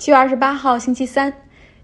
七月二十八号，星期三。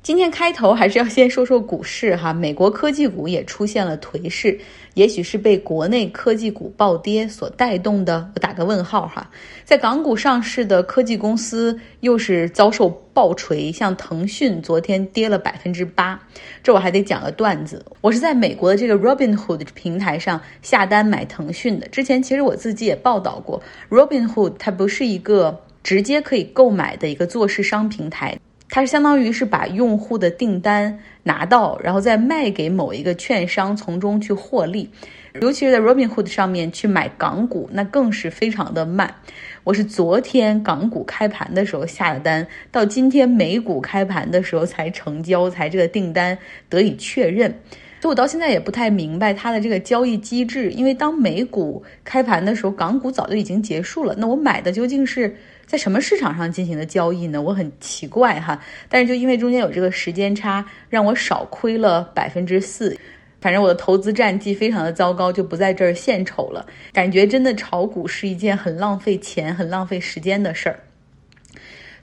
今天开头还是要先说说股市哈，美国科技股也出现了颓势，也许是被国内科技股暴跌所带动的。我打个问号哈，在港股上市的科技公司又是遭受暴锤，像腾讯昨天跌了百分之八。这我还得讲个段子，我是在美国的这个 Robinhood 平台上下单买腾讯的。之前其实我自己也报道过，Robinhood 它不是一个。直接可以购买的一个做市商平台，它是相当于是把用户的订单拿到，然后再卖给某一个券商，从中去获利。尤其是在 Robinhood 上面去买港股，那更是非常的慢。我是昨天港股开盘的时候下的单，到今天美股开盘的时候才成交，才这个订单得以确认。所以我到现在也不太明白它的这个交易机制，因为当美股开盘的时候，港股早就已经结束了。那我买的究竟是？在什么市场上进行的交易呢？我很奇怪哈，但是就因为中间有这个时间差，让我少亏了百分之四。反正我的投资战绩非常的糟糕，就不在这儿献丑了。感觉真的炒股是一件很浪费钱、很浪费时间的事儿。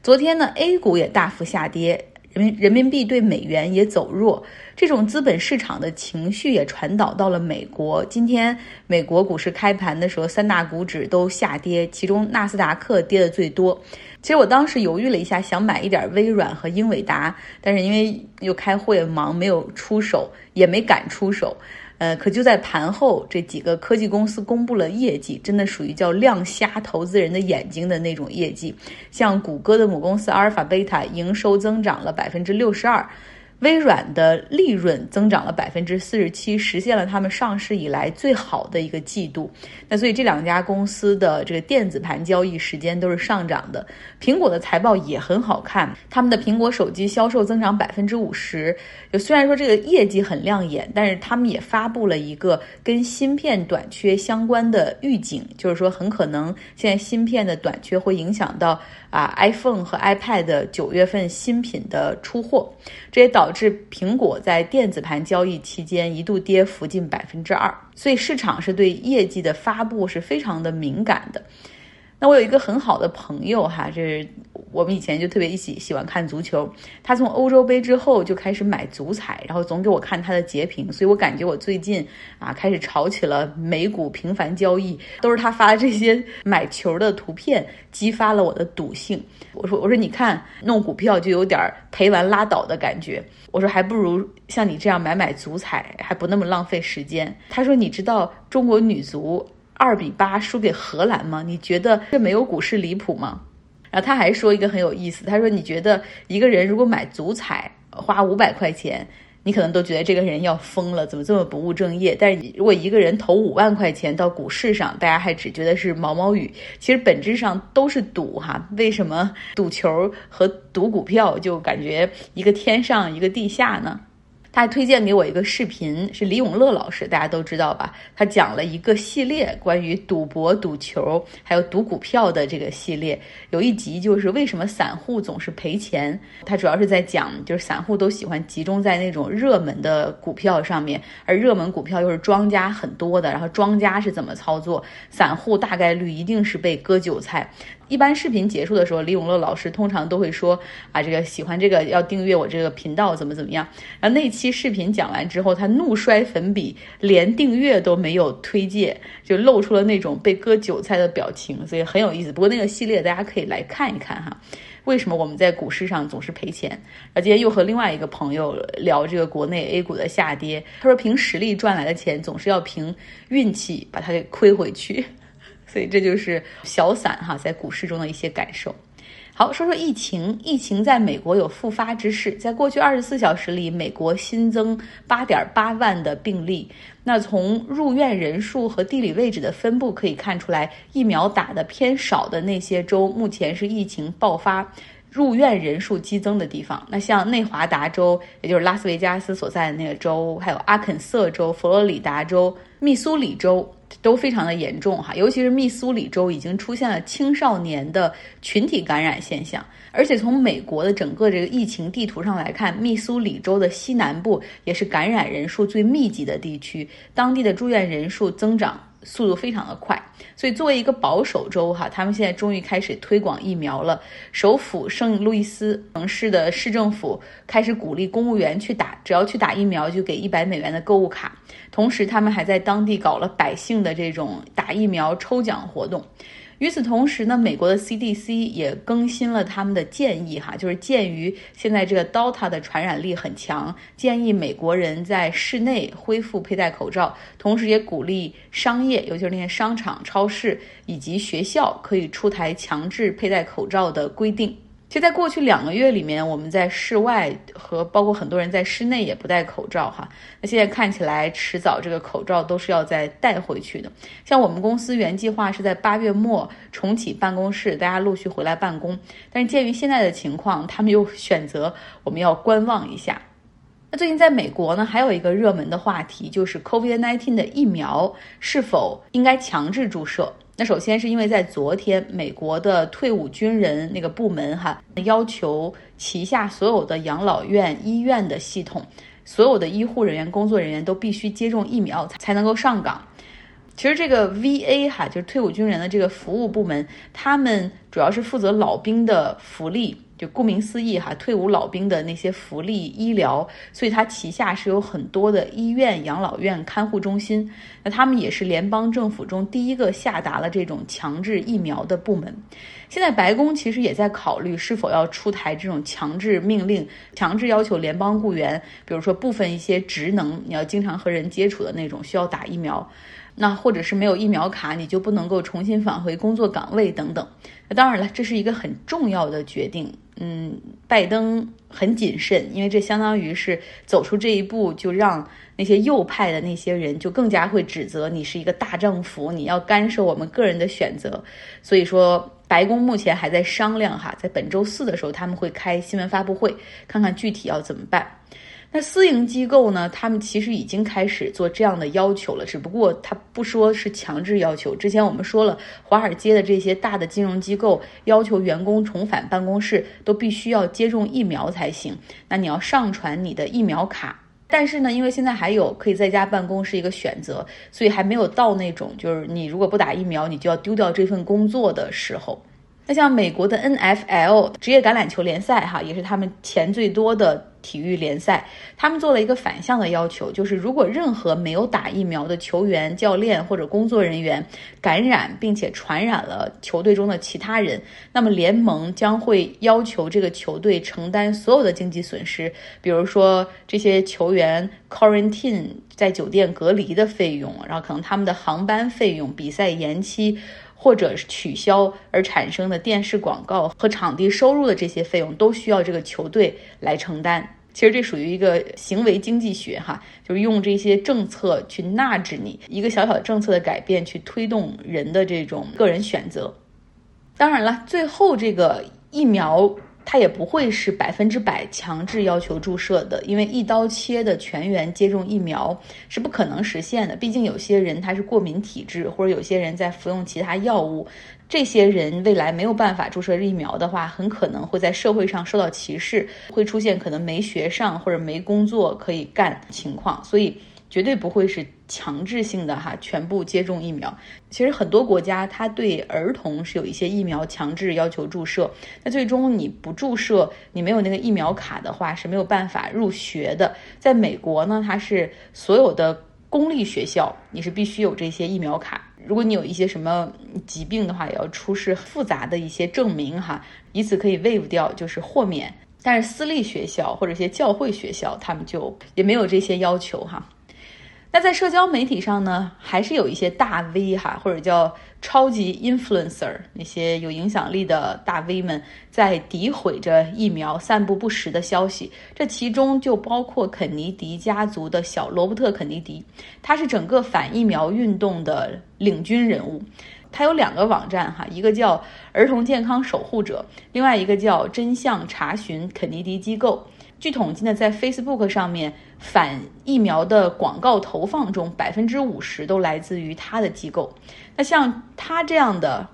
昨天呢，A 股也大幅下跌。人民人民币对美元也走弱，这种资本市场的情绪也传导到了美国。今天美国股市开盘的时候，三大股指都下跌，其中纳斯达克跌的最多。其实我当时犹豫了一下，想买一点微软和英伟达，但是因为又开会忙，没有出手，也没敢出手。呃，可就在盘后，这几个科技公司公布了业绩，真的属于叫亮瞎投资人的眼睛的那种业绩。像谷歌的母公司阿尔法贝塔营收增长了百分之六十二。微软的利润增长了百分之四十七，实现了他们上市以来最好的一个季度。那所以这两家公司的这个电子盘交易时间都是上涨的。苹果的财报也很好看，他们的苹果手机销售增长百分之五十。就虽然说这个业绩很亮眼，但是他们也发布了一个跟芯片短缺相关的预警，就是说很可能现在芯片的短缺会影响到啊 iPhone 和 iPad 的九月份新品的出货，这也导。致苹果在电子盘交易期间一度跌幅近百分之二，所以市场是对业绩的发布是非常的敏感的。那我有一个很好的朋友哈，这是我们以前就特别一起喜欢看足球。他从欧洲杯之后就开始买足彩，然后总给我看他的截屏，所以我感觉我最近啊开始炒起了美股频繁交易，都是他发的这些买球的图片激发了我的赌性。我说我说你看弄股票就有点赔完拉倒的感觉，我说还不如像你这样买买足彩，还不那么浪费时间。他说你知道中国女足。二比八输给荷兰吗？你觉得这没有股市离谱吗？然后他还说一个很有意思，他说你觉得一个人如果买足彩花五百块钱，你可能都觉得这个人要疯了，怎么这么不务正业？但是如果一个人投五万块钱到股市上，大家还只觉得是毛毛雨，其实本质上都是赌哈。为什么赌球和赌股票就感觉一个天上一个地下呢？他还推荐给我一个视频，是李永乐老师，大家都知道吧？他讲了一个系列关于赌博、赌球还有赌股票的这个系列，有一集就是为什么散户总是赔钱。他主要是在讲，就是散户都喜欢集中在那种热门的股票上面，而热门股票又是庄家很多的，然后庄家是怎么操作，散户大概率一定是被割韭菜。一般视频结束的时候，李永乐老师通常都会说啊，这个喜欢这个要订阅我这个频道，怎么怎么样。然后那期视频讲完之后，他怒摔粉笔，连订阅都没有推荐，就露出了那种被割韭菜的表情，所以很有意思。不过那个系列大家可以来看一看哈，为什么我们在股市上总是赔钱？啊，今天又和另外一个朋友聊这个国内 A 股的下跌，他说凭实力赚来的钱总是要凭运气把它给亏回去。所以这就是小散哈，在股市中的一些感受。好，说说疫情，疫情在美国有复发之势。在过去二十四小时里，美国新增八点八万的病例。那从入院人数和地理位置的分布可以看出来，疫苗打的偏少的那些州，目前是疫情爆发、入院人数激增的地方。那像内华达州，也就是拉斯维加斯所在的那个州，还有阿肯色州、佛罗里达州、密苏里州。都非常的严重哈，尤其是密苏里州已经出现了青少年的群体感染现象，而且从美国的整个这个疫情地图上来看，密苏里州的西南部也是感染人数最密集的地区，当地的住院人数增长速度非常的快。所以作为一个保守州哈，他们现在终于开始推广疫苗了。首府圣路易斯城市的市政府开始鼓励公务员去打，只要去打疫苗就给一百美元的购物卡。同时，他们还在当地搞了百姓的这种打疫苗抽奖活动。与此同时呢，美国的 CDC 也更新了他们的建议，哈，就是鉴于现在这个 Delta 的传染力很强，建议美国人在室内恢复佩戴口罩，同时也鼓励商业，尤其是那些商场、超市以及学校，可以出台强制佩戴口罩的规定。其实，在过去两个月里面，我们在室外和包括很多人在室内也不戴口罩哈。那现在看起来，迟早这个口罩都是要再带回去的。像我们公司原计划是在八月末重启办公室，大家陆续回来办公。但是鉴于现在的情况，他们又选择我们要观望一下。那最近在美国呢，还有一个热门的话题就是 COVID-19 的疫苗是否应该强制注射。那首先是因为在昨天，美国的退伍军人那个部门哈要求旗下所有的养老院、医院的系统，所有的医护人员、工作人员都必须接种疫苗才才能够上岗。其实这个 VA 哈就是退伍军人的这个服务部门，他们主要是负责老兵的福利。就顾名思义哈，退伍老兵的那些福利医疗，所以他旗下是有很多的医院、养老院、看护中心。那他们也是联邦政府中第一个下达了这种强制疫苗的部门。现在白宫其实也在考虑是否要出台这种强制命令，强制要求联邦雇员，比如说部分一些职能，你要经常和人接触的那种，需要打疫苗。那或者是没有疫苗卡，你就不能够重新返回工作岗位等等。那当然了，这是一个很重要的决定。嗯，拜登很谨慎，因为这相当于是走出这一步，就让那些右派的那些人就更加会指责你是一个大政府，你要干涉我们个人的选择。所以说，白宫目前还在商量哈，在本周四的时候他们会开新闻发布会，看看具体要怎么办。那私营机构呢？他们其实已经开始做这样的要求了，只不过他不说是强制要求。之前我们说了，华尔街的这些大的金融机构要求员工重返办公室都必须要接种疫苗才行。那你要上传你的疫苗卡，但是呢，因为现在还有可以在家办公是一个选择，所以还没有到那种就是你如果不打疫苗，你就要丢掉这份工作的时候。那像美国的 NFL 职业橄榄球联赛，哈，也是他们钱最多的体育联赛。他们做了一个反向的要求，就是如果任何没有打疫苗的球员、教练或者工作人员感染并且传染了球队中的其他人，那么联盟将会要求这个球队承担所有的经济损失，比如说这些球员 quarantine 在酒店隔离的费用，然后可能他们的航班费用、比赛延期。或者是取消而产生的电视广告和场地收入的这些费用，都需要这个球队来承担。其实这属于一个行为经济学，哈，就是用这些政策去纳制你一个小小政策的改变，去推动人的这种个人选择。当然了，最后这个疫苗。它也不会是百分之百强制要求注射的，因为一刀切的全员接种疫苗是不可能实现的。毕竟有些人他是过敏体质，或者有些人在服用其他药物，这些人未来没有办法注射疫苗的话，很可能会在社会上受到歧视，会出现可能没学上或者没工作可以干情况。所以。绝对不会是强制性的哈，全部接种疫苗。其实很多国家它对儿童是有一些疫苗强制要求注射，那最终你不注射，你没有那个疫苗卡的话是没有办法入学的。在美国呢，它是所有的公立学校你是必须有这些疫苗卡，如果你有一些什么疾病的话，也要出示复杂的一些证明哈，以此可以 waive 掉就是豁免。但是私立学校或者一些教会学校，他们就也没有这些要求哈。那在社交媒体上呢，还是有一些大 V 哈，或者叫超级 influencer 那些有影响力的大 V 们，在诋毁着疫苗，散布不实的消息。这其中就包括肯尼迪家族的小罗伯特·肯尼迪，他是整个反疫苗运动的领军人物。他有两个网站哈，一个叫儿童健康守护者，另外一个叫真相查询肯尼迪机构。据统计呢，在 Facebook 上面反疫苗的广告投放中，百分之五十都来自于他的机构。那像他这样的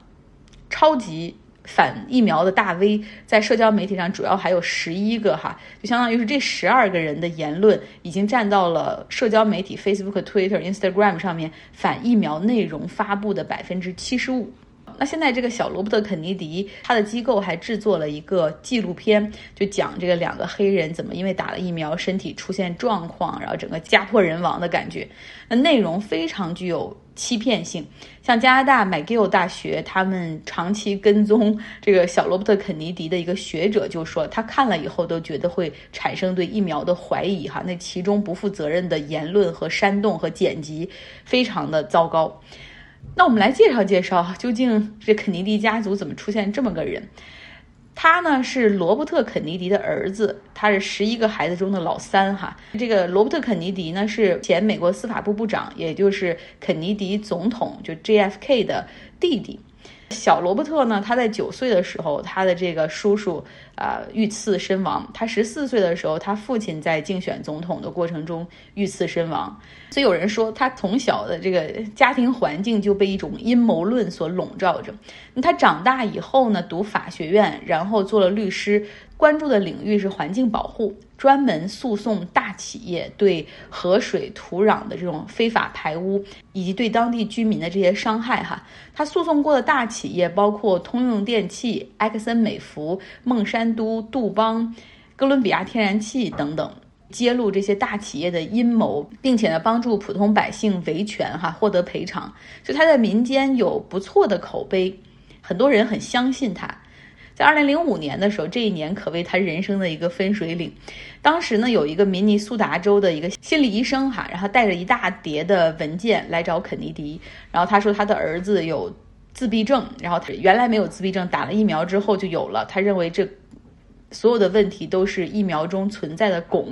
超级反疫苗的大 V，在社交媒体上主要还有十一个哈，就相当于是这十二个人的言论已经占到了社交媒体 Facebook、Twitter、Instagram 上面反疫苗内容发布的百分之七十五。那现在这个小罗伯特·肯尼迪，他的机构还制作了一个纪录片，就讲这个两个黑人怎么因为打了疫苗，身体出现状况，然后整个家破人亡的感觉。那内容非常具有欺骗性。像加拿大麦吉尔大学，他们长期跟踪这个小罗伯特·肯尼迪的一个学者就说，他看了以后都觉得会产生对疫苗的怀疑。哈，那其中不负责任的言论和煽动和剪辑，非常的糟糕。那我们来介绍介绍，究竟这肯尼迪家族怎么出现这么个人？他呢是罗伯特·肯尼迪的儿子，他是十一个孩子中的老三哈。这个罗伯特·肯尼迪呢是前美国司法部部长，也就是肯尼迪总统就 JFK 的弟弟。小罗伯特呢，他在九岁的时候，他的这个叔叔啊遇刺身亡。他十四岁的时候，他父亲在竞选总统的过程中遇刺身亡。所以有人说，他从小的这个家庭环境就被一种阴谋论所笼罩着。他长大以后呢，读法学院，然后做了律师。关注的领域是环境保护，专门诉讼大企业对河水、土壤的这种非法排污，以及对当地居民的这些伤害。哈，他诉讼过的大企业包括通用电气、埃克森美孚、孟山都、杜邦、哥伦比亚天然气等等，揭露这些大企业的阴谋，并且呢，帮助普通百姓维权，哈，获得赔偿。就他在民间有不错的口碑，很多人很相信他。在二零零五年的时候，这一年可谓他人生的一个分水岭。当时呢，有一个明尼苏达州的一个心理医生哈，然后带着一大叠的文件来找肯尼迪，然后他说他的儿子有自闭症，然后他原来没有自闭症，打了疫苗之后就有了。他认为这所有的问题都是疫苗中存在的汞。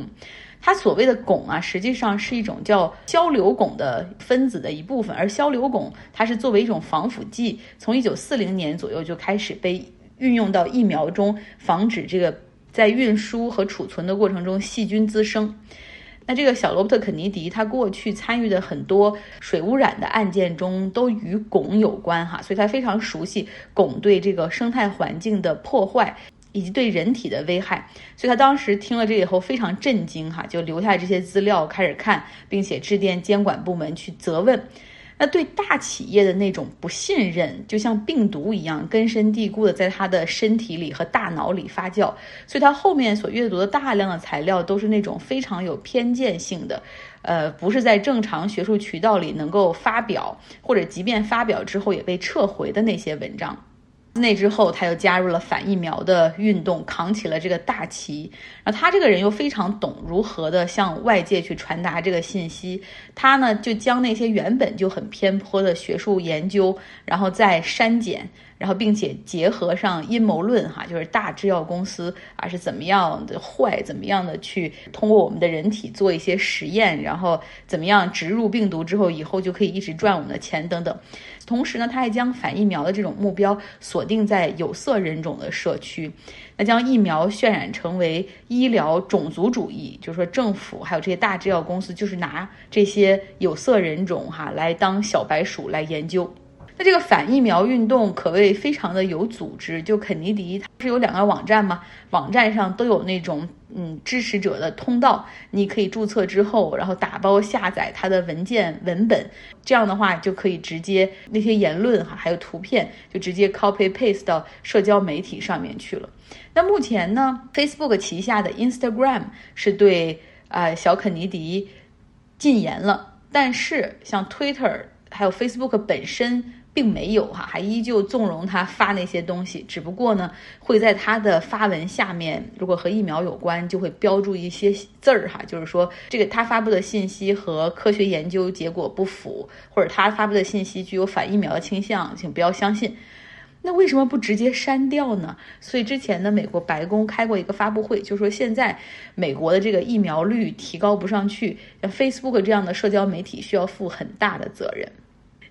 他所谓的汞啊，实际上是一种叫硝硫汞的分子的一部分，而硝硫汞它是作为一种防腐剂，从一九四零年左右就开始被。运用到疫苗中，防止这个在运输和储存的过程中细菌滋生。那这个小罗伯特·肯尼迪，他过去参与的很多水污染的案件中都与汞有关哈，所以他非常熟悉汞对这个生态环境的破坏以及对人体的危害。所以他当时听了这以后非常震惊哈，就留下这些资料开始看，并且致电监管部门去责问。那对大企业的那种不信任，就像病毒一样根深蒂固的在他的身体里和大脑里发酵，所以他后面所阅读的大量的材料都是那种非常有偏见性的，呃，不是在正常学术渠道里能够发表，或者即便发表之后也被撤回的那些文章。那之后，他又加入了反疫苗的运动，扛起了这个大旗。然后他这个人又非常懂如何的向外界去传达这个信息。他呢，就将那些原本就很偏颇的学术研究，然后再删减，然后并且结合上阴谋论，哈，就是大制药公司啊是怎么样的坏，怎么样的去通过我们的人体做一些实验，然后怎么样植入病毒之后，以后就可以一直赚我们的钱等等。同时呢，他还将反疫苗的这种目标锁定在有色人种的社区，那将疫苗渲染成为医疗种族主义，就是说政府还有这些大制药公司就是拿这些有色人种哈来当小白鼠来研究。那这个反疫苗运动可谓非常的有组织，就肯尼迪他是有两个网站嘛，网站上都有那种嗯支持者的通道，你可以注册之后，然后打包下载他的文件文本，这样的话就可以直接那些言论哈还有图片就直接 copy paste 到社交媒体上面去了。那目前呢，Facebook 旗下的 Instagram 是对啊小肯尼迪禁言了，但是像 Twitter 还有 Facebook 本身。并没有哈，还依旧纵容他发那些东西，只不过呢，会在他的发文下面，如果和疫苗有关，就会标注一些字儿哈，就是说这个他发布的信息和科学研究结果不符，或者他发布的信息具有反疫苗的倾向，请不要相信。那为什么不直接删掉呢？所以之前呢，美国白宫开过一个发布会，就说现在美国的这个疫苗率提高不上去，像 Facebook 这样的社交媒体需要负很大的责任。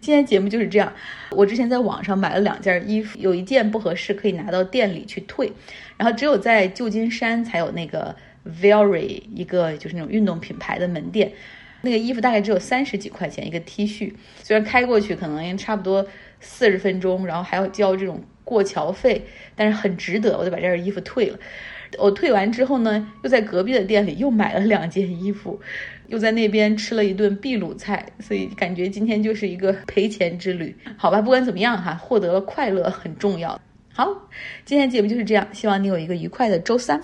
今天节目就是这样。我之前在网上买了两件衣服，有一件不合适，可以拿到店里去退。然后只有在旧金山才有那个 Very 一个就是那种运动品牌的门店。那个衣服大概只有三十几块钱一个 T 恤，虽然开过去可能差不多四十分钟，然后还要交这种过桥费，但是很值得，我就把这件衣服退了。我退完之后呢，又在隔壁的店里又买了两件衣服，又在那边吃了一顿秘鲁菜，所以感觉今天就是一个赔钱之旅。好吧，不管怎么样哈，获得了快乐很重要。好，今天节目就是这样，希望你有一个愉快的周三。